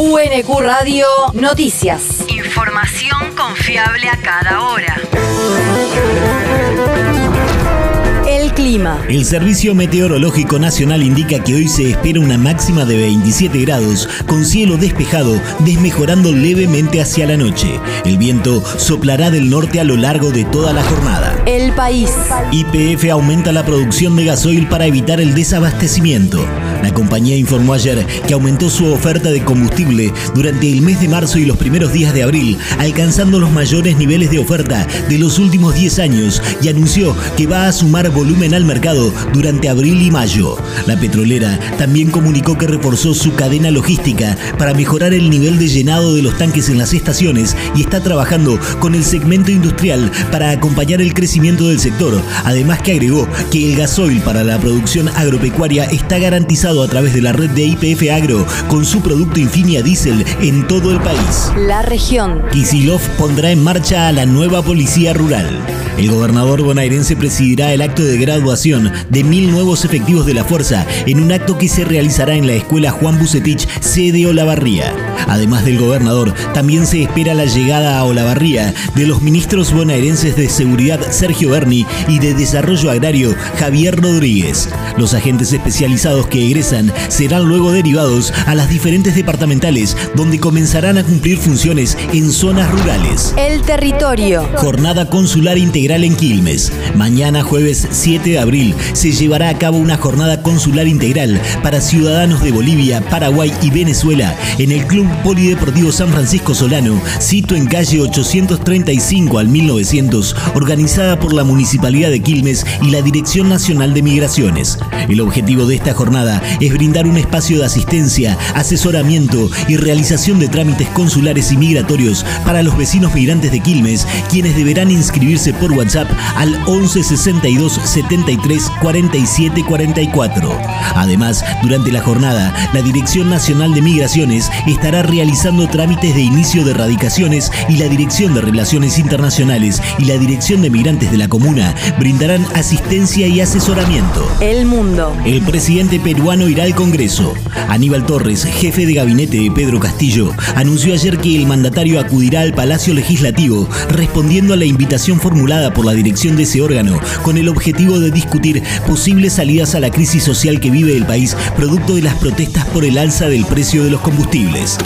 UNQ Radio Noticias. Información confiable a cada hora. El clima. El Servicio Meteorológico Nacional indica que hoy se espera una máxima de 27 grados, con cielo despejado, desmejorando levemente hacia la noche. El viento soplará del norte a lo largo de toda la jornada. El país. YPF aumenta la producción de gasoil para evitar el desabastecimiento. La compañía informó ayer que aumentó su oferta de combustible durante el mes de marzo y los primeros días de abril, alcanzando los mayores niveles de oferta de los últimos 10 años y anunció que va a sumar volumen al mercado durante abril y mayo. La petrolera también comunicó que reforzó su cadena logística para mejorar el nivel de llenado de los tanques en las estaciones y está trabajando con el segmento industrial para acompañar el crecimiento del sector. Además que agregó que el gasoil para la producción agropecuaria está garantizado a través de la red de IPF Agro con su producto Infinia Diesel en todo el país. La región. Kisilov pondrá en marcha a la nueva policía rural. El gobernador bonaerense presidirá el acto de graduación de mil nuevos efectivos de la fuerza en un acto que se realizará en la escuela Juan Bucetich, sede Olavarría. Además del gobernador, también se espera la llegada a Olavarría de los ministros bonaerenses de Seguridad Sergio Berni y de Desarrollo Agrario Javier Rodríguez. Los agentes especializados que egresan serán luego derivados a las diferentes departamentales donde comenzarán a cumplir funciones en zonas rurales. El territorio. Jornada consular integral en Quilmes. Mañana jueves 7 de abril se llevará a cabo una jornada consular integral para ciudadanos de Bolivia, Paraguay y Venezuela en el Club Polideportivo San Francisco Solano, sito en calle 835 al 1900, organizada por la Municipalidad de Quilmes y la Dirección Nacional de Migraciones. El objetivo de esta jornada es brindar un espacio de asistencia, asesoramiento y realización de trámites consulares y migratorios para los vecinos migrantes de Quilmes, quienes deberán inscribirse por WhatsApp al 11 62 73 47 44. Además, durante la jornada, la Dirección Nacional de Migraciones estará realizando trámites de inicio de radicaciones y la Dirección de Relaciones Internacionales y la Dirección de Migrantes de la Comuna brindarán asistencia y asesoramiento. El mundo. El presidente peruano irá al Congreso. Aníbal Torres, jefe de gabinete de Pedro Castillo, anunció ayer que el mandatario acudirá al Palacio Legislativo respondiendo a la invitación formulada por la dirección de ese órgano con el objetivo de discutir posibles salidas a la crisis social que vive el país producto de las protestas por el alza del precio de los combustibles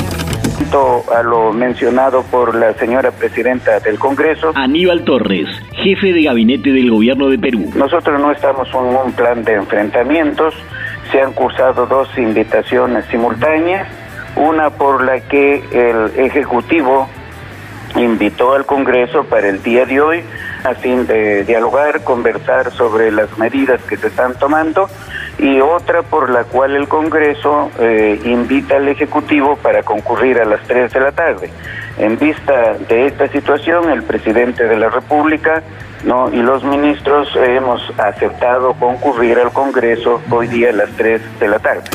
a lo mencionado por la señora presidenta del Congreso. Aníbal Torres, jefe de gabinete del gobierno de Perú. Nosotros no estamos en un plan de enfrentamientos, se han cursado dos invitaciones simultáneas, una por la que el Ejecutivo invitó al Congreso para el día de hoy a fin de dialogar, conversar sobre las medidas que se están tomando y otra por la cual el Congreso eh, invita al Ejecutivo para concurrir a las 3 de la tarde. En vista de esta situación, el presidente de la República y los ministros hemos aceptado concurrir al Congreso hoy día a las 3 de la tarde.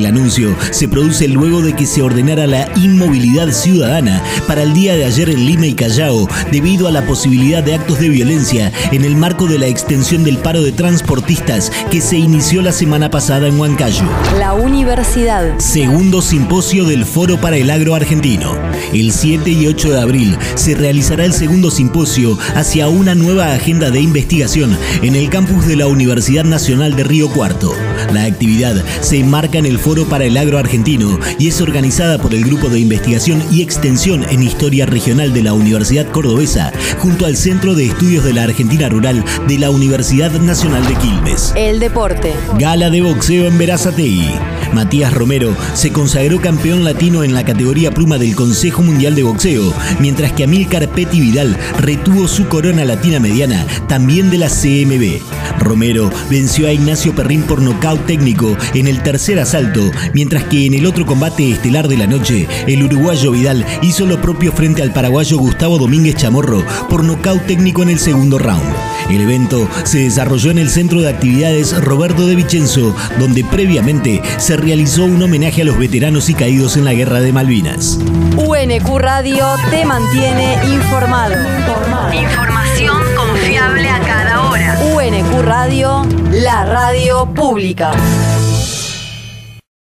El anuncio se produce luego de que se ordenara la inmovilidad ciudadana para el día de ayer en Lima y Callao debido a la posibilidad de actos de violencia en el marco de la extensión del paro de transportistas que se inició la semana pasada en Huancayo. La universidad. Segundo simposio del Foro para el Agro Argentino. El 7 y 8 de abril se realizará el segundo simposio hacia una nueva agenda de investigación en el campus de la Universidad Nacional de Río Cuarto. La actividad se enmarca en el Foro para el Agro Argentino y es organizada por el Grupo de Investigación y Extensión en Historia Regional de la Universidad Cordobesa, junto al Centro de Estudios de la Argentina Rural de la Universidad Nacional de Quilmes. El deporte. Gala de boxeo en Verazategui. Matías Romero se consagró campeón latino en la categoría pluma del Consejo Mundial de Boxeo, mientras que Amílcar Petty Vidal retuvo su corona latina mediana, también de la CMB. Romero venció a Ignacio Perrín por nocaut técnico en el tercer asalto, mientras que en el otro combate estelar de la noche, el uruguayo Vidal hizo lo propio frente al paraguayo Gustavo Domínguez Chamorro por nocaut técnico en el segundo round. El evento se desarrolló en el Centro de Actividades Roberto de Vicenzo, donde previamente se realizó un homenaje a los veteranos y caídos en la Guerra de Malvinas. UNQ Radio te mantiene informado. Información confiable a cada hora. UNQ Radio, la radio pública.